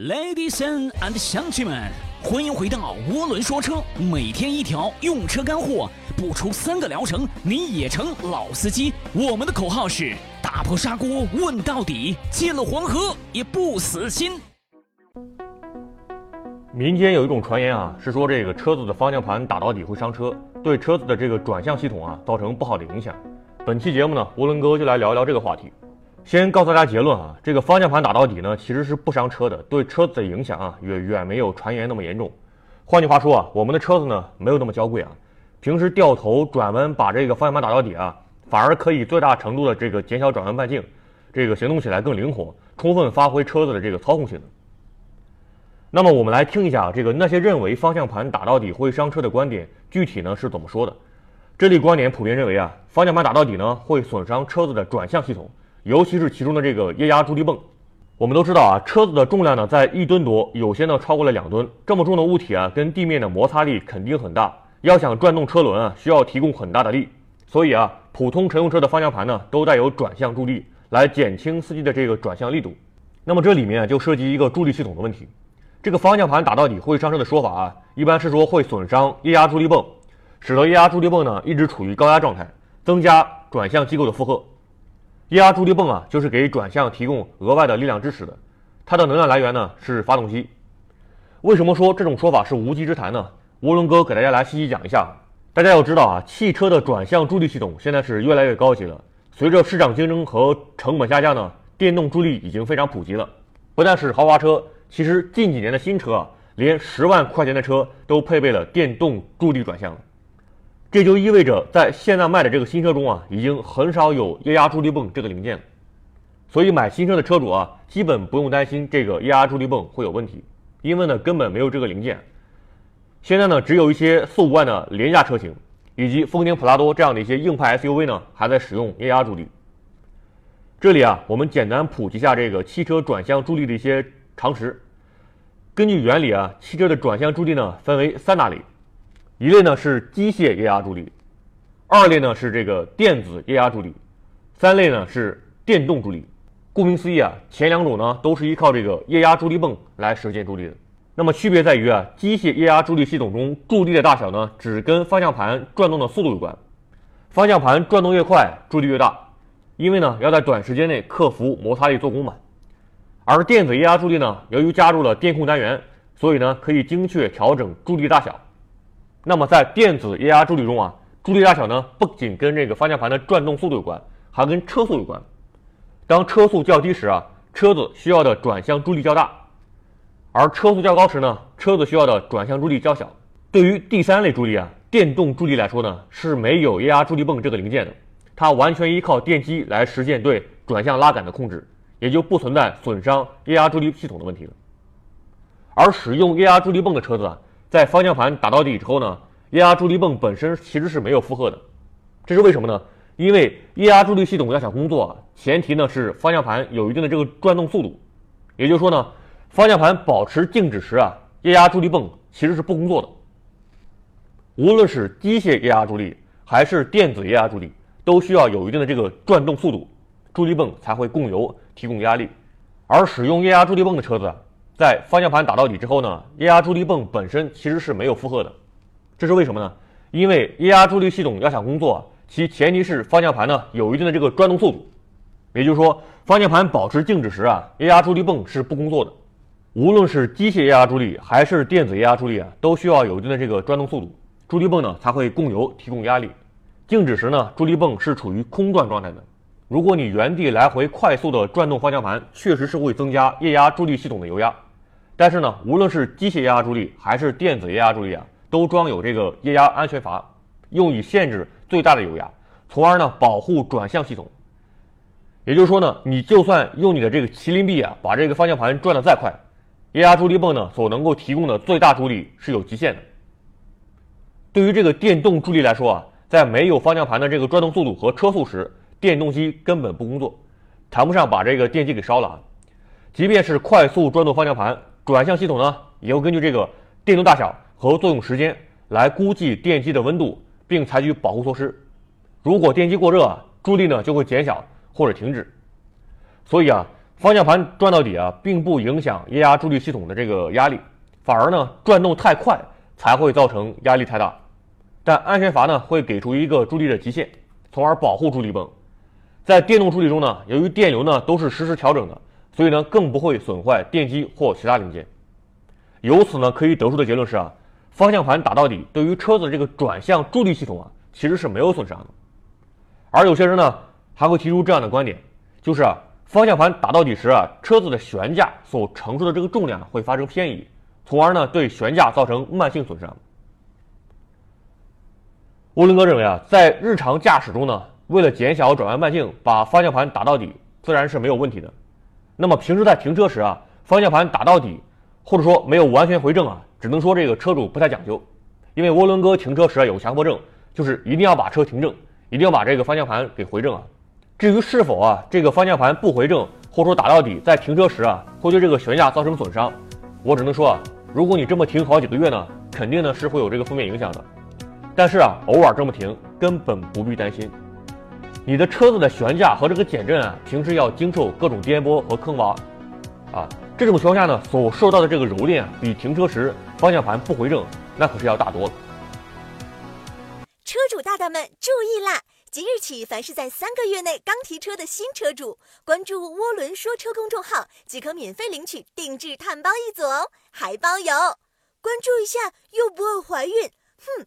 Ladies and 乡亲们，欢迎回到涡轮说车，每天一条用车干货，不出三个疗程你也成老司机。我们的口号是打破砂锅问到底，进了黄河也不死心。民间有一种传言啊，是说这个车子的方向盘打到底会伤车，对车子的这个转向系统啊造成不好的影响。本期节目呢，涡轮哥就来聊一聊这个话题。先告诉大家结论啊，这个方向盘打到底呢，其实是不伤车的，对车子的影响啊，远远没有传言那么严重。换句话说啊，我们的车子呢，没有那么娇贵啊，平时掉头转弯把这个方向盘打到底啊，反而可以最大程度的这个减小转弯半径，这个行动起来更灵活，充分发挥车子的这个操控性能。那么我们来听一下这个那些认为方向盘打到底会伤车的观点，具体呢是怎么说的？这类观点普遍认为啊，方向盘打到底呢会损伤车子的转向系统。尤其是其中的这个液压助力泵，我们都知道啊，车子的重量呢在一吨多，有些呢超过了两吨。这么重的物体啊，跟地面的摩擦力肯定很大，要想转动车轮啊，需要提供很大的力。所以啊，普通乘用车的方向盘呢，都带有转向助力，来减轻司机的这个转向力度。那么这里面就涉及一个助力系统的问题。这个方向盘打到底会伤车的说法啊，一般是说会损伤液压助力泵，使得液压助力泵呢一直处于高压状态，增加转向机构的负荷。液压助力泵啊，就是给转向提供额外的力量支持的。它的能量来源呢是发动机。为什么说这种说法是无稽之谈呢？涡轮哥给大家来细细讲一下。大家要知道啊，汽车的转向助力系统现在是越来越高级了。随着市场竞争和成本下降呢，电动助力已经非常普及了。不但是豪华车，其实近几年的新车啊，连十万块钱的车都配备了电动助力转向。这就意味着，在现在卖的这个新车中啊，已经很少有液压助力泵这个零件了。所以买新车的车主啊，基本不用担心这个液压助力泵会有问题，因为呢根本没有这个零件。现在呢，只有一些四五万的廉价车型，以及丰田普拉多这样的一些硬派 SUV 呢，还在使用液压助力。这里啊，我们简单普及下这个汽车转向助力的一些常识。根据原理啊，汽车的转向助力呢，分为三大类。一类呢是机械液压助力，二类呢是这个电子液压助力，三类呢是电动助力。顾名思义啊，前两种呢都是依靠这个液压助力泵来实现助力的。那么区别在于啊，机械液压助力系统中助力的大小呢，只跟方向盘转动的速度有关。方向盘转动越快，助力越大，因为呢要在短时间内克服摩擦力做功嘛。而电子液压助力呢，由于加入了电控单元，所以呢可以精确调整助力大小。那么在电子液压助力中啊，助力大小呢不仅跟这个方向盘的转动速度有关，还跟车速有关。当车速较低时啊，车子需要的转向助力较大；而车速较高时呢，车子需要的转向助力较小。对于第三类助力啊，电动助力来说呢，是没有液压助力泵这个零件的，它完全依靠电机来实现对转向拉杆的控制，也就不存在损伤液压助力系统的问题了。而使用液压助力泵的车子啊。在方向盘打到底之后呢，液压助力泵本身其实是没有负荷的，这是为什么呢？因为液压助力系统要想工作，前提呢是方向盘有一定的这个转动速度。也就是说呢，方向盘保持静止时啊，液压助力泵其实是不工作的。无论是机械液压助力还是电子液压助力，都需要有一定的这个转动速度，助力泵才会供油提供压力。而使用液压助力泵的车子。在方向盘打到底之后呢，液压助力泵本身其实是没有负荷的，这是为什么呢？因为液压助力系统要想工作，其前提是方向盘呢有一定的这个转动速度，也就是说，方向盘保持静止时啊，液压助力泵是不工作的。无论是机械液压助力还是电子液压助力啊，都需要有一定的这个转动速度，助力泵呢才会供油提供压力。静止时呢，助力泵是处于空转状态的。如果你原地来回快速的转动方向盘，确实是会增加液压助力系统的油压。但是呢，无论是机械液压助力还是电子液压助力啊，都装有这个液压安全阀，用以限制最大的油压，从而呢保护转向系统。也就是说呢，你就算用你的这个麒麟臂啊，把这个方向盘转得再快，液压助力泵呢所能够提供的最大助力是有极限的。对于这个电动助力来说啊，在没有方向盘的这个转动速度和车速时，电动机根本不工作，谈不上把这个电机给烧了啊。即便是快速转动方向盘。转向系统呢，也会根据这个电动大小和作用时间来估计电机的温度，并采取保护措施。如果电机过热，助力呢就会减小或者停止。所以啊，方向盘转到底啊，并不影响液压助力系统的这个压力，反而呢转动太快才会造成压力太大。但安全阀呢会给出一个助力的极限，从而保护助力泵。在电动助力中呢，由于电流呢都是实时调整的，所以呢更不会损坏电机或其他零件。由此呢可以得出的结论是啊，方向盘打到底对于车子这个转向助力系统啊其实是没有损伤的。而有些人呢还会提出这样的观点，就是啊。方向盘打到底时啊，车子的悬架所承受的这个重量会发生偏移，从而呢对悬架造成慢性损伤。涡轮哥认为啊，在日常驾驶中呢，为了减小转弯半径，把方向盘打到底自然是没有问题的。那么平时在停车时啊，方向盘打到底，或者说没有完全回正啊，只能说这个车主不太讲究。因为涡轮哥停车时啊有强迫症，就是一定要把车停正，一定要把这个方向盘给回正啊。至于是否啊这个方向盘不回正，或者说打到底，在停车时啊会对这个悬架造成损伤，我只能说啊，如果你这么停好几个月呢，肯定呢是会有这个负面影响的。但是啊，偶尔这么停根本不必担心。你的车子的悬架和这个减震啊，平时要经受各种颠簸和坑洼，啊，这种情况下呢，所受到的这个蹂躏，比停车时方向盘不回正那可是要大多了。车主大大们注意啦！即日起，凡是在三个月内刚提车的新车主，关注“涡轮说车”公众号即可免费领取定制碳包一组哦，还包邮。关注一下又不会怀孕，哼。